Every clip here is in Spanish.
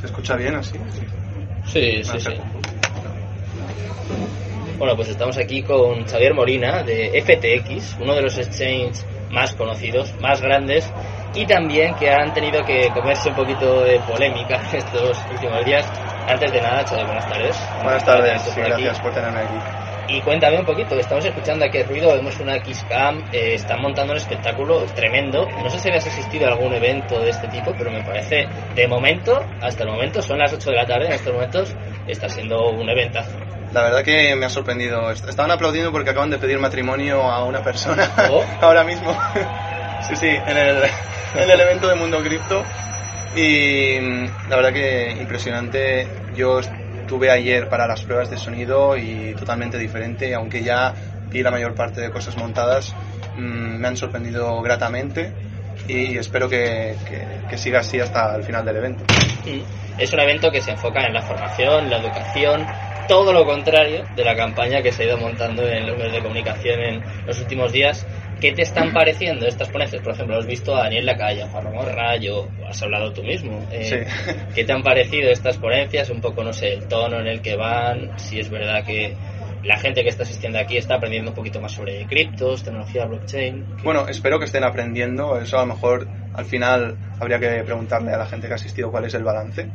¿Se escucha bien así? Sí, sí, sí. Bueno, pues estamos aquí con Xavier Molina de FTX, uno de los exchanges más conocidos, más grandes y también que han tenido que comerse un poquito de polémica estos últimos días. Antes de nada, Xavier, buenas tardes. Buenas tardes, sí, gracias por tenerme aquí. Y cuéntame un poquito, estamos escuchando aquí el ruido, vemos una Kisscam, eh, están montando un espectáculo tremendo. No sé si habías asistido a algún evento de este tipo, pero me parece, de momento, hasta el momento, son las 8 de la tarde, en estos momentos está siendo un eventazo. La verdad que me ha sorprendido. Estaban aplaudiendo porque acaban de pedir matrimonio a una persona oh. ahora mismo. sí, sí, en el, en el evento de Mundo Cripto. Y la verdad que impresionante. Yo estuve ayer para las pruebas de sonido y totalmente diferente, aunque ya vi la mayor parte de cosas montadas, mm, me han sorprendido gratamente y espero que, que, siga así hasta el final del evento. Es un evento que se enfoca en la formación, la educación, todo lo contrario de la campaña que se ha ido montando en los medios de comunicación en los últimos días. ¿Qué te están pareciendo estas ponencias? Por ejemplo, has visto a Daniel Lacalle, a Juan Ramón Rayo, has hablado tú mismo. Eh, ¿Qué te han parecido estas ponencias? Un poco, no sé, el tono en el que van, si es verdad que la gente que está asistiendo aquí está aprendiendo un poquito más sobre criptos, tecnología blockchain. Bueno, espero que estén aprendiendo. Eso a lo mejor al final habría que preguntarle a la gente que ha asistido cuál es el balance.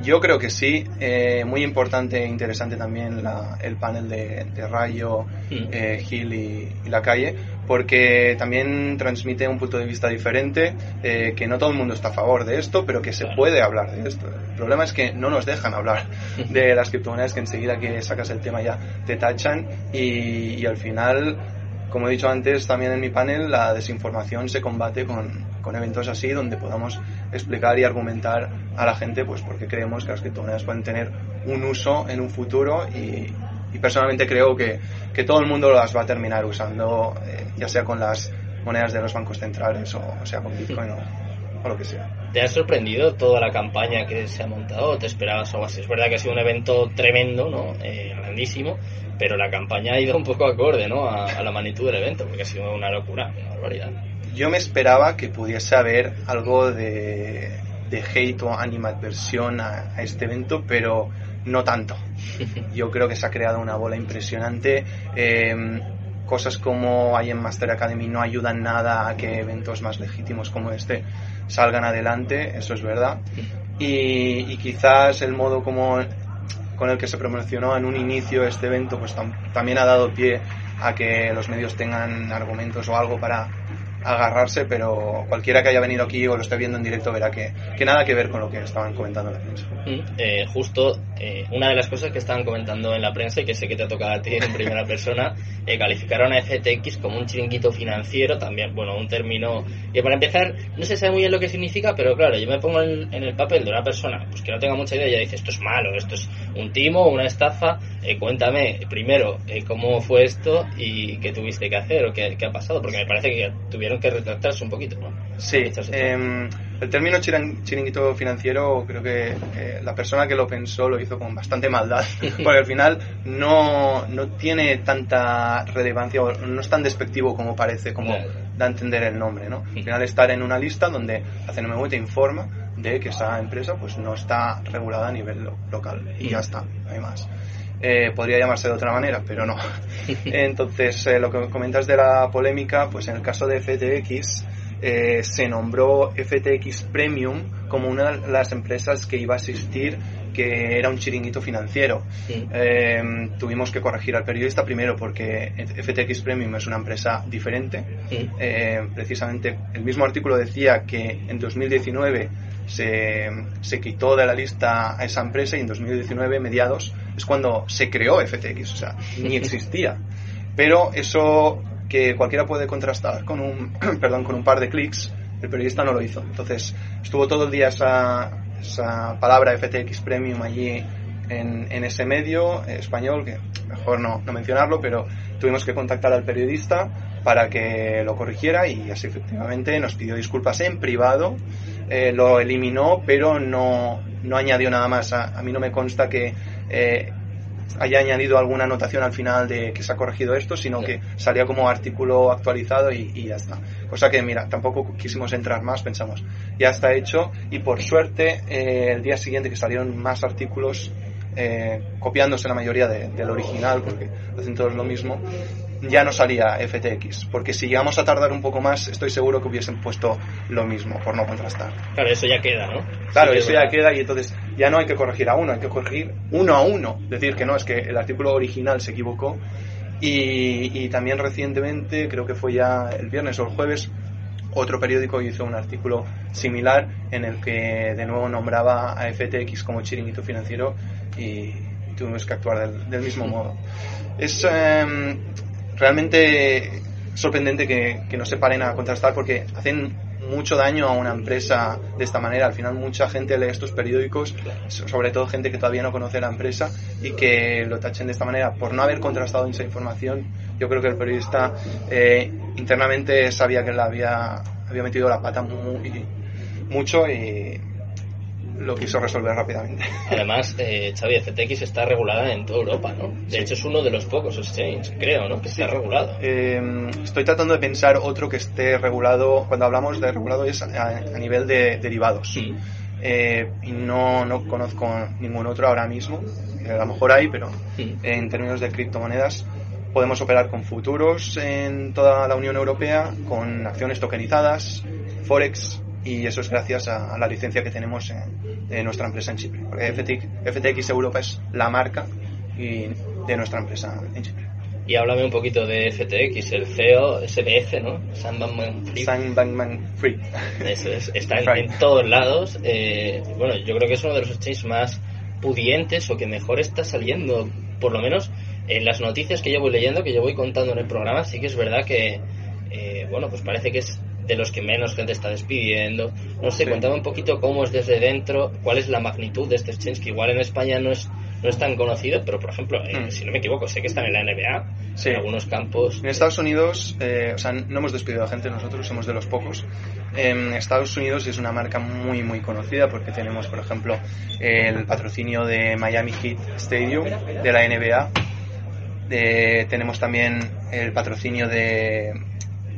Yo creo que sí. Eh, muy importante e interesante también el panel de, Rayo, eh, Gil y, la calle, porque también transmite un punto de vista diferente, eh, que no todo el mundo está a favor de esto, pero que se puede hablar de esto. El problema es que no nos dejan hablar de las criptomonedas, que enseguida que sacas el tema ya te tachan y, y al final como he dicho antes también en mi panel, la desinformación se combate con, eventos así donde podamos explicar y argumentar a la gente pues porque creemos que las criptomonedas pueden tener un uso en un futuro. Y, personalmente creo que, que, todo el mundo las va a terminar usando eh, ya sea con las monedas de los bancos centrales o, sea con Bitcoin o, lo que sea. ¿Te ha sorprendido toda la campaña que se ha montado o te esperabas algo así? Es verdad que ha sido un evento tremendo, ¿no? Eh, grandísimo, pero la campaña ha ido un poco acorde, ¿no? A, a la magnitud del evento, porque ha sido una locura, una barbaridad yo me esperaba que pudiese haber algo de, de hate o animadversión a, a este evento, pero no tanto. Yo creo que se ha creado una bola impresionante. Em, cosas como hay en Master Academy no ayudan nada a que eventos más legítimos como este salgan adelante, eso es verdad. Y, y quizás el modo como con el que se promocionó en un inicio este evento pues también ha dado pie a que los medios tengan argumentos o algo para agarrarse, pero cualquiera que haya venido aquí o lo esté viendo en directo verá que, que nada que ver con lo que estaban comentando en la prensa. Mm, eh, justo eh, una de las cosas que estaban comentando en la prensa y que sé que te ha tocado a ti en primera persona, eh, calificaron a FTX como un chiringuito financiero, también, bueno, un término que para empezar no se sabe muy bien lo que significa, pero claro, yo me pongo en, el papel de una persona pues que no tenga mucha idea y ya dice esto es malo, esto es un timo, una estafa, cuéntame primero cómo fue esto y qué tuviste que hacer o qué, qué ha pasado, porque me parece que tuvieron que retractarse un poquito, ¿no? Sí, em, el término chiringuito financiero creo que eh, la persona que lo pensó lo hizo con bastante maldad, porque al final no, no tiene tanta relevancia o no es tan despectivo como parece, como da a entender el nombre, ¿no? Al final estar en una lista donde CNMV te informa de que esa empresa pues no está regulada a nivel local y ya está, no hay más. Eh, podría llamarse de otra manera, pero no. Entonces, eh, lo que comentas de la polémica, pues en el caso de FTX, eh, se nombró FTX Premium como una de las empresas que iba a asistir que era un chiringuito financiero. tuvimos que corregir al periodista primero porque FTX Premium es una empresa diferente. precisamente el mismo artículo decía que en 2019 se, se quitó de la lista a esa empresa y en 2019, mediados, es cuando se creó FTX, o sea, ni existía. Pero eso que cualquiera puede contrastar con un, perdón, con un par de clics, el periodista no lo hizo. Entonces, estuvo todo el día esa, esa palabra FTX Premium allí en, en, ese medio español, que mejor no, no, mencionarlo, pero tuvimos que contactar al periodista para que lo corrigiera y así efectivamente nos pidió disculpas en privado, eh, lo eliminó, pero no, no añadió nada más. A, a, mí no me consta que eh, haya añadido alguna anotación al final de que se ha corregido esto, sino que salía como artículo actualizado y, y, ya está. Cosa que, mira, tampoco quisimos entrar más, pensamos, ya está hecho y por suerte eh, el día siguiente que salieron más artículos eh, copiándose la mayoría de, del original, porque hacen todos lo mismo, ya no salía FTX, porque si llegamos a tardar un poco más, estoy seguro que hubiesen puesto lo mismo, por no contrastar. Claro, eso ya queda, ¿no? Claro, Sí, eso es ya queda y entonces ya no hay que corregir a uno, hay que corregir uno a uno. Decir que no, es que el artículo original se equivocó. Y, y también recientemente, creo que fue ya el viernes o el jueves, otro periódico hizo un artículo similar en el que de nuevo nombraba a FTX como chiringuito financiero y tuvimos que actuar del, del mismo modo. Es em, realmente sorprendente que, que no se paren a contrastar porque hacen mucho daño a una empresa de esta manera. Al final mucha gente lee estos periódicos, so- sobre todo gente que todavía no conoce la empresa y que lo tachen de esta manera por no haber contrastado esa información. Yo creo que el periodista eh, internamente sabía que la había, había metido la pata muy, mucho y lo quiso resolver rápidamente. Además, eh, Xavi, FTX está regulada en toda Europa, ¿no? De hecho, es uno de los pocos exchanges, creo, ¿no? Que está regulado. Eh, estoy tratando de pensar otro que esté regulado, cuando hablamos de regulado es a, a nivel de derivados. Mm. Eh, y no, no conozco ningún otro ahora mismo. Eh, A lo mejor hay, pero Mm. en términos de criptomonedas podemos operar con futuros en toda la Unión Europea, con acciones tokenizadas, forex y eso es gracias a, a la licencia que tenemos en, de nuestra empresa en Chipre. Porque FTX, FTX Europa es la marca y de nuestra empresa en Chipre. Y háblame un poquito de FTX, el CEO, SBF, ¿no? Sam Bankman-Fried. Sam Bankman Free. Eso es, está en, en todos lados. Eh, bueno, yo creo que es uno de los exchanges más pudientes o que mejor está saliendo, por lo menos en las noticias que yo voy leyendo, que yo voy contando en el programa, sí que es verdad que, eh, bueno, pues parece que es de los que menos gente está despidiendo. No sé, Sí. contame un poquito cómo es desde dentro, cuál es la magnitud de este exchange, que igual en España no es no es tan conocido, pero por ejemplo, eh, Mm. si no me equivoco, sé que están en la NBA, Sí. en algunos campos. En Estados Unidos, eh, o sea, no hemos despedido a gente, nosotros somos de los pocos. En Estados Unidos es una marca muy, muy conocida porque tenemos, por ejemplo, el patrocinio de Miami Heat Stadium, de la NBA. Eh, tenemos también el patrocinio de,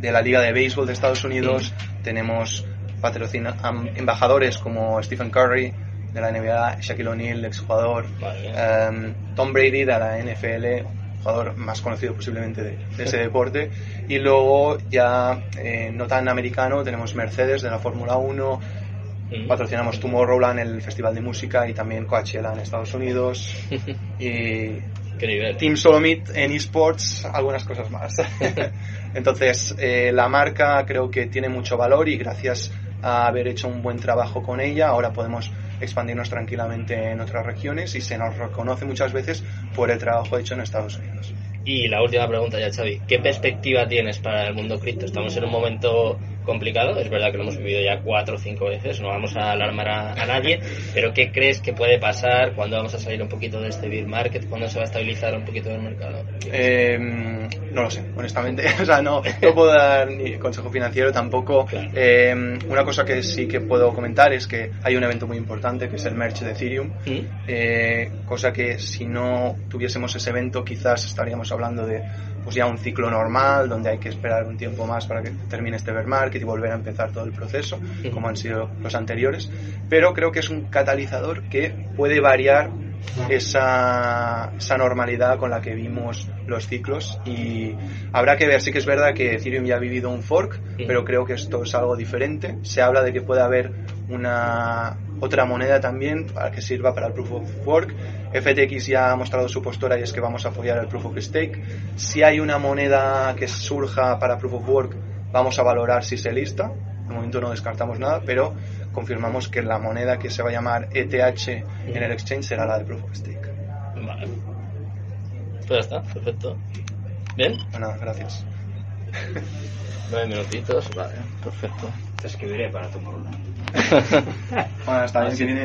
de la Liga de Béisbol de Estados Unidos. Tenemos patrocina- embajadores como Stephen Curry de la NBA, Shaquille O'Neal, exjugador. Vale. Um, Tom Brady de la NFL, jugador más conocido posiblemente de, de ese deporte. Y luego ya eh, no tan americano tenemos Mercedes de la Fórmula 1, Mm. patrocinamos Tomorrowland, el festival de música y también Coachella en Estados Unidos. y Qué nivel. Team Solomit en esports, algunas cosas más. Entonces, eh, la marca creo que tiene mucho valor y gracias a haber hecho un buen trabajo con ella, ahora podemos expandirnos tranquilamente en otras regiones y se nos reconoce muchas veces por el trabajo hecho en Estados Unidos. Y la última pregunta ya, Xavi. ¿Qué perspectiva tienes para el mundo cripto? Estamos en un momento complicado, es verdad que lo hemos vivido ya cuatro o cinco veces, no vamos a alarmar a, a nadie, pero ¿qué crees que puede pasar? ¿Cuándo vamos a salir un poquito de este bear market? ¿Cuándo se va a estabilizar un poquito el mercado? Eh, no lo sé, honestamente. O sea, no, no puedo dar ni consejo financiero tampoco. Claro. Eh, una cosa que sí que puedo comentar es que hay un evento muy importante que es el merch de Ethereum. ¿Mm? Eh, cosa que si no tuviésemos ese evento quizás estaríamos hablando de pues ya un ciclo normal donde hay que esperar un tiempo más para que termine este bear market y volver a empezar todo el proceso como han sido los anteriores. Pero creo que es un catalizador que puede variar esa, esa normalidad con la que vimos los ciclos. Y habrá que ver, sí que es verdad que Ethereum ya ha vivido un fork, pero creo que esto es algo diferente. Se habla de que puede haber una otra moneda también para que sirva para el Proof of Work. FTX ya ha mostrado su postura y es que vamos a apoyar el Proof of Stake. Si hay una moneda que surja para Proof of Work, vamos a valorar si se lista. De momento no descartamos nada, pero confirmamos que la moneda que se va a llamar ETH en el exchange será la de Proof of Stake. Vale. Pues está, perfecto. ¿Bien? Bueno, gracias. Nueve minutitos, vale, perfecto. Te escribiré para tu morona. Bueno, está bien